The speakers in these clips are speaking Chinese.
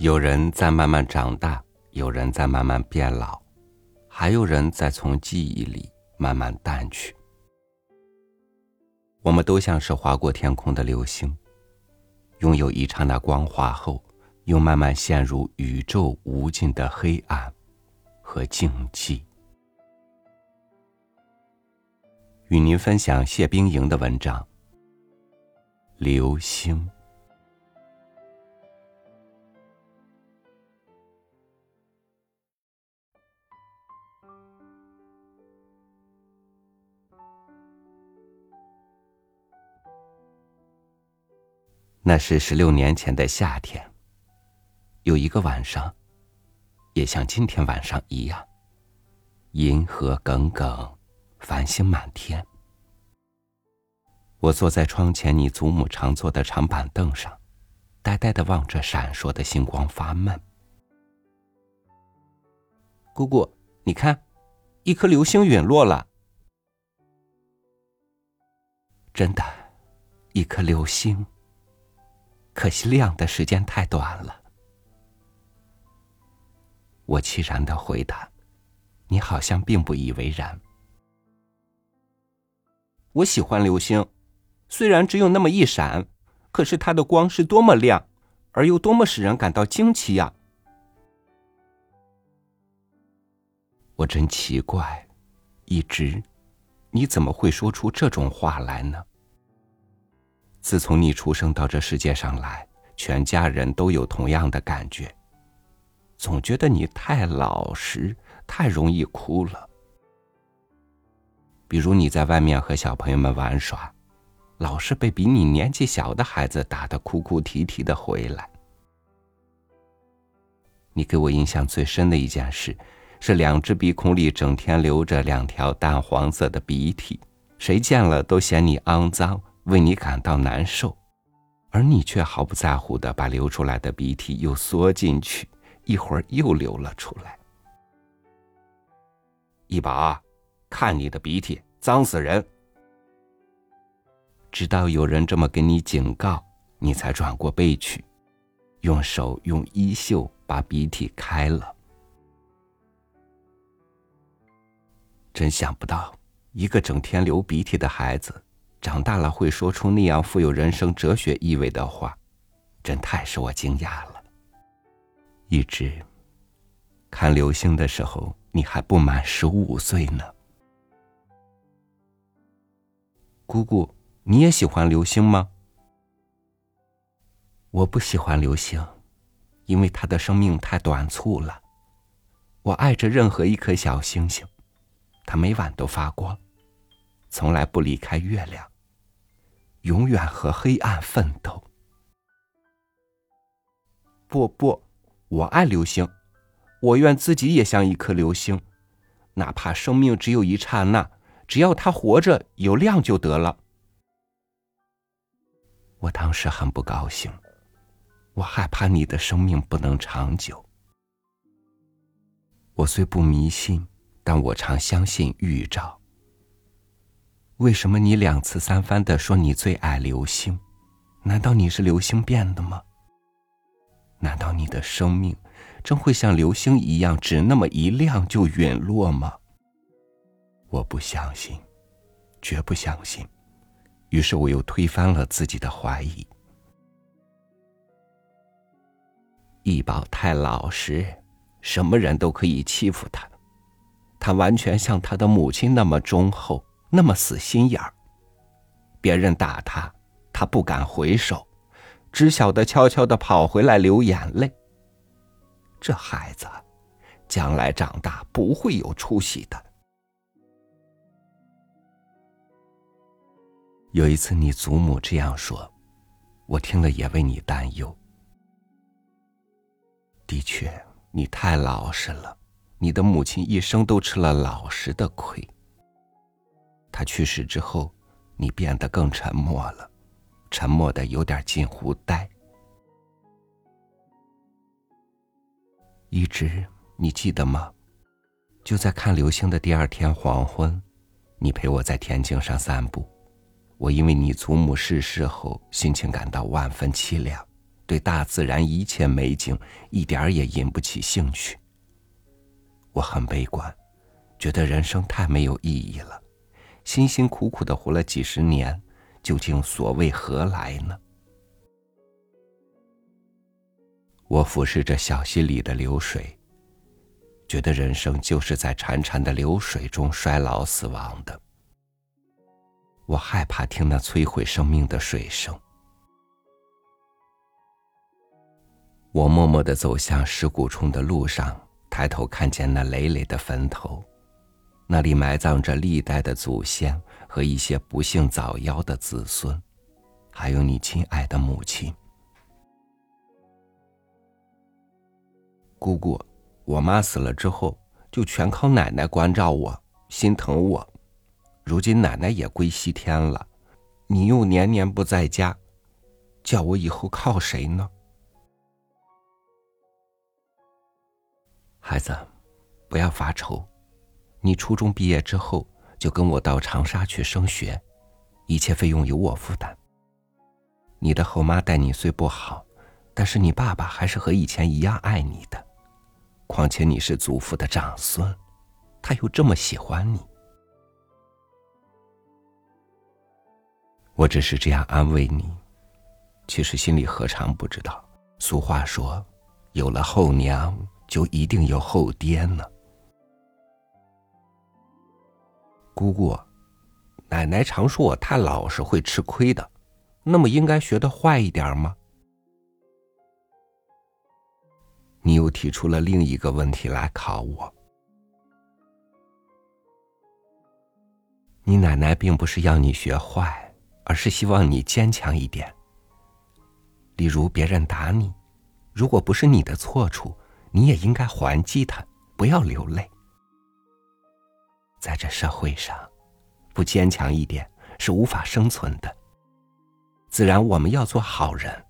有人在慢慢长大，有人在慢慢变老，还有人在从记忆里慢慢淡去。我们都像是划过天空的流星，拥有一刹那光华后，又慢慢陷入宇宙无尽的黑暗和静寂。与您分享谢冰莹的文章《流星》。那是十六年前的夏天。有一个晚上，也像今天晚上一样，银河耿耿，繁星满天。我坐在窗前你祖母常坐的长板凳上，呆呆的望着闪烁的星光发闷。姑姑，你看，一颗流星陨落了。真的，一颗流星。可惜亮的时间太短了。我凄然的回答：“你好像并不以为然。”我喜欢流星，虽然只有那么一闪，可是它的光是多么亮，而又多么使人感到惊奇呀！我真奇怪，一直，你怎么会说出这种话来呢？自从你出生到这世界上来，全家人都有同样的感觉，总觉得你太老实，太容易哭了。比如你在外面和小朋友们玩耍，老是被比你年纪小的孩子打得哭哭啼啼的回来。你给我印象最深的一件事，是两只鼻孔里整天流着两条淡黄色的鼻涕，谁见了都嫌你肮脏。为你感到难受，而你却毫不在乎的把流出来的鼻涕又缩进去，一会儿又流了出来。一宝，看你的鼻涕，脏死人！直到有人这么给你警告，你才转过背去，用手用衣袖把鼻涕开了。真想不到，一个整天流鼻涕的孩子。长大了会说出那样富有人生哲学意味的话，真太使我惊讶了。一直看流星的时候，你还不满十五岁呢。姑姑，你也喜欢流星吗？我不喜欢流星，因为它的生命太短促了。我爱着任何一颗小星星，它每晚都发光。从来不离开月亮，永远和黑暗奋斗。不不，我爱流星，我愿自己也像一颗流星，哪怕生命只有一刹那，只要它活着有亮就得了。我当时很不高兴，我害怕你的生命不能长久。我虽不迷信，但我常相信预兆。为什么你两次三番的说你最爱流星？难道你是流星变的吗？难道你的生命真会像流星一样，只那么一亮就陨落吗？我不相信，绝不相信。于是我又推翻了自己的怀疑。易宝太老实，什么人都可以欺负他。他完全像他的母亲那么忠厚。那么死心眼儿，别人打他，他不敢回手，只晓得悄悄的跑回来流眼泪。这孩子，将来长大不会有出息的。有一次，你祖母这样说，我听了也为你担忧。的确，你太老实了，你的母亲一生都吃了老实的亏。他去世之后，你变得更沉默了，沉默的有点近乎呆。一直，你记得吗？就在看流星的第二天黄昏，你陪我在田径上散步。我因为你祖母逝世后，心情感到万分凄凉，对大自然一切美景一点儿也引不起兴趣。我很悲观，觉得人生太没有意义了，辛辛苦苦的活了几十年，究竟所谓何来呢？我俯视着小溪里的流水，觉得人生就是在潺潺的流水中衰老死亡的。我害怕听那摧毁生命的水声。我默默的走向石鼓冲的路上，抬头看见那累累的坟头，那里埋葬着历代的祖先和一些不幸早夭的子孙，还有你亲爱的母亲。姑姑，我妈死了之后，就全靠奶奶关照我，心疼我。如今奶奶也归西天了，你又年年不在家，叫我以后靠谁呢？孩子，不要发愁，你初中毕业之后就跟我到长沙去升学，一切费用由我负担。你的后妈待你虽不好，但是你爸爸还是和以前一样爱你的。况且你是祖父的长孙，他又这么喜欢你，我只是这样安慰你，其实心里何尝不知道。俗话说，有了后娘就一定有后爹呢。姑姑，奶奶常说我太老实会吃亏的，那么应该学的坏一点吗？你又提出了另一个问题来考我。你奶奶并不是要你学坏，而是希望你坚强一点。例如别人打你，如果不是你的错处，你也应该还击他，不要流泪。在这社会上，不坚强一点是无法生存的。自然我们要做好人，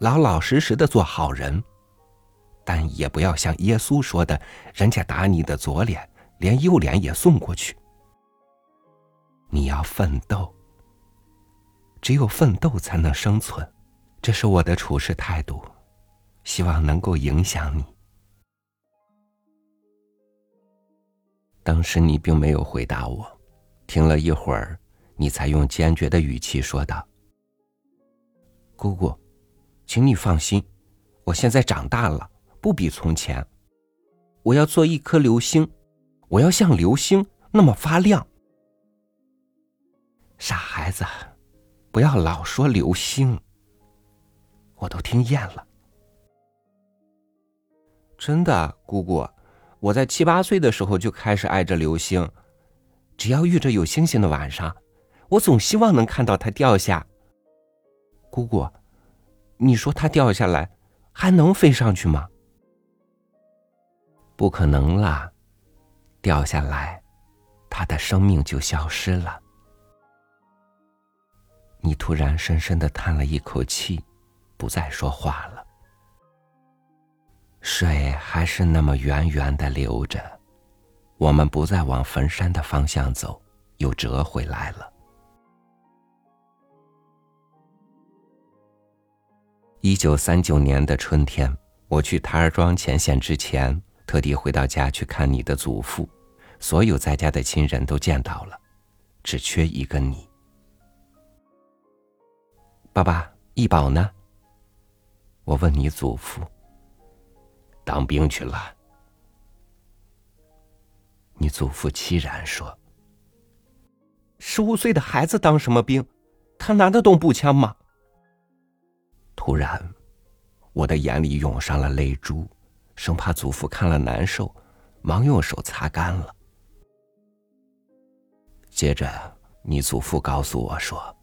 老老实实的做好人。但也不要像耶稣说的，人家打你的左脸，连右脸也送过去。你要奋斗，只有奋斗才能生存，这是我的处事态度，希望能够影响你。当时你并没有回答我，听了一会儿，你才用坚决的语气说道：“姑姑，请你放心，我现在长大了。”不比从前，我要做一颗流星，我要像流星那么发亮。傻孩子，不要老说流星，我都听厌了。真的，姑姑，我在七八岁的时候就开始爱着流星，只要遇着有星星的晚上，我总希望能看到它掉下。姑姑，你说它掉下来还能飞上去吗？不可能啦！掉下来，它的生命就消失了。你突然深深的叹了一口气，不再说话了。水还是那么源源的流着，我们不再往坟山的方向走，又折回来了。一九三九年的春天，我去台儿庄前线之前。特地回到家去看你的祖父，所有在家的亲人都见到了，只缺一个你。爸爸，易宝呢？我问你祖父。当兵去了。你祖父凄然说：“十五岁的孩子当什么兵？他拿得动步枪吗？”突然，我的眼里涌上了泪珠。生怕祖父看了难受，忙用手擦干了。接着，你祖父告诉我说，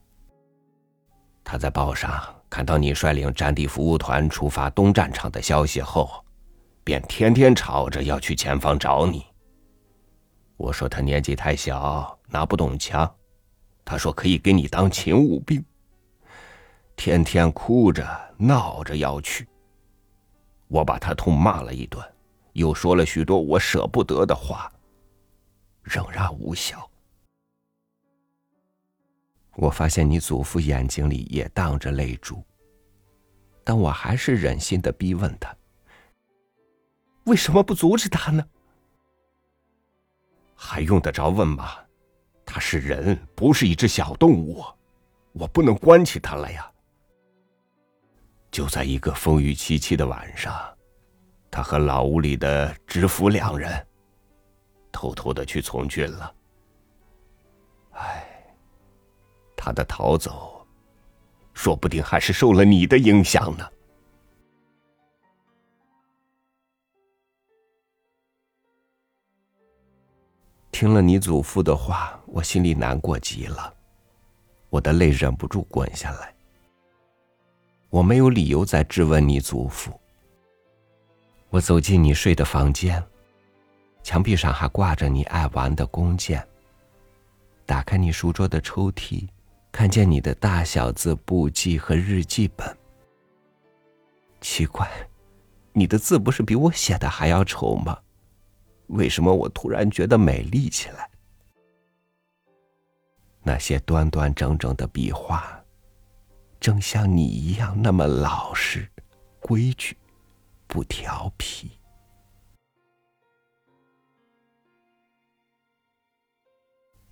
他在报上看到你率领战地服务团出发东战场的消息后，便天天吵着要去前方找你。我说他年纪太小，拿不动枪，他说可以给你当勤务兵，天天哭着闹着要去。我把他痛骂了一顿，又说了许多我舍不得的话，仍然无效。我发现你祖父眼睛里也荡着泪珠。但我还是忍心的逼问他：“为什么不阻止他呢？”还用得着问吗？他是人，不是一只小动物，我不能关起他来呀。就在一个风雨凄凄的晚上，他和老屋里的知府两人偷偷的去从军了。唉，他的逃走，说不定还是受了你的影响呢。听了你祖父的话，我心里难过极了，我的泪忍不住滚下来。我没有理由再质问你祖父。我走进你睡的房间，墙壁上还挂着你爱玩的弓箭。打开你书桌的抽屉，看见你的大小字簿记和日记本。奇怪，你的字不是比我写的还要丑吗？为什么我突然觉得美丽起来？那些端端正正的笔画。正像你一样那么老实、规矩、不调皮。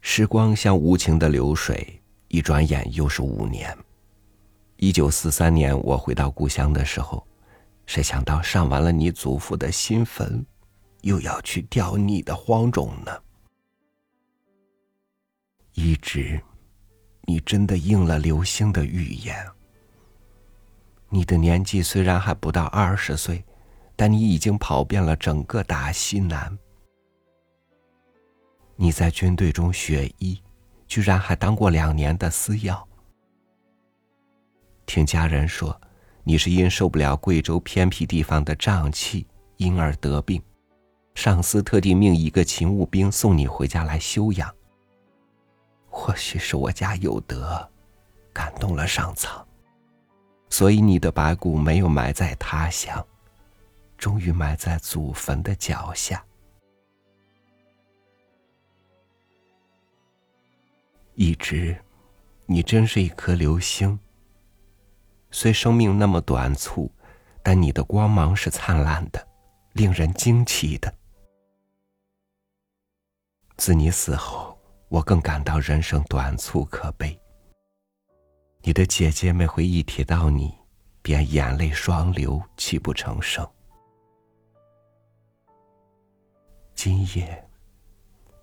时光像无情的流水，一转眼又是五年。一九四三年，我回到故乡的时候，谁想到上完了你祖父的新坟，又要去吊你的荒冢呢？一直。你真的应了流星的预言。你的年纪虽然还不到二十岁，但你已经跑遍了整个大西南。你在军队中学医，居然还当过两年的司药。听家人说，你是因受不了贵州偏僻地方的瘴气，因而得病，上司特地命一个勤务兵送你回家来休养。或许是我家有德，感动了上苍，所以你的白骨没有埋在他乡，终于埋在祖坟的脚下。一直，你真是一颗流星。虽生命那么短促，但你的光芒是灿烂的，令人惊奇的。自你死后。我更感到人生短促可悲。你的姐姐每回一提到你，便眼泪双流，泣不成声。今夜，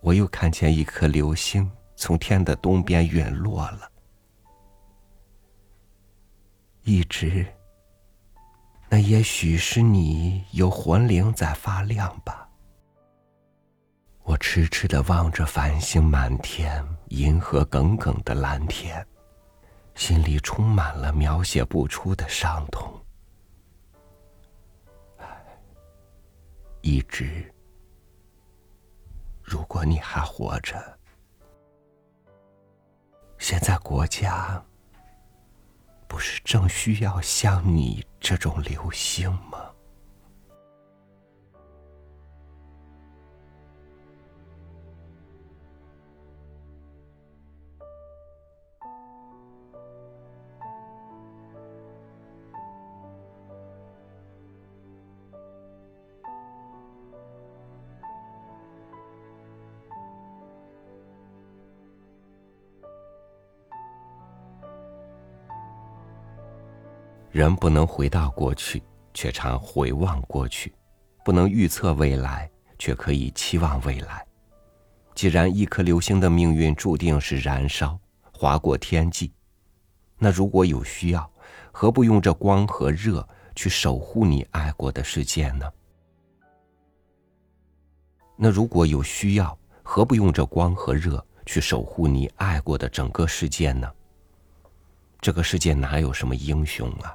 我又看见一颗流星从天的东边陨落了。一直，那也许是你有魂灵在发亮吧。痴痴的望着繁星满天，银河耿耿的蓝天，心里充满了描写不出的伤痛。一直，如果你还活着，现在国家不是正需要像你这种流星？人不能回到过去，却常回望过去；不能预测未来，却可以期望未来。既然一颗流星的命运注定是燃烧、划过天际，那如果有需要，何不用这光和热去守护你爱过的世界呢？那如果有需要，何不用这光和热去守护你爱过的整个世界呢？这个世界哪有什么英雄啊？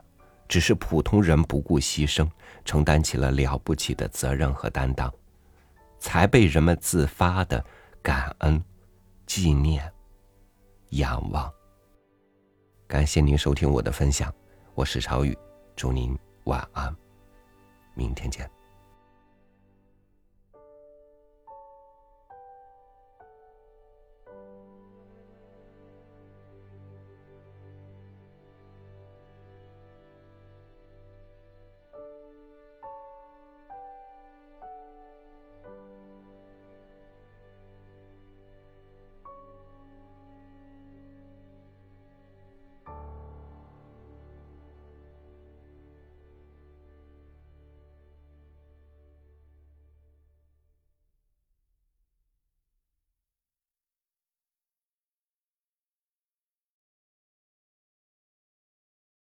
只是普通人不顾牺牲，承担起了了不起的责任和担当，才被人们自发的感恩、纪念、仰望。感谢您收听我的分享，我是朝宇，祝您晚安，明天见。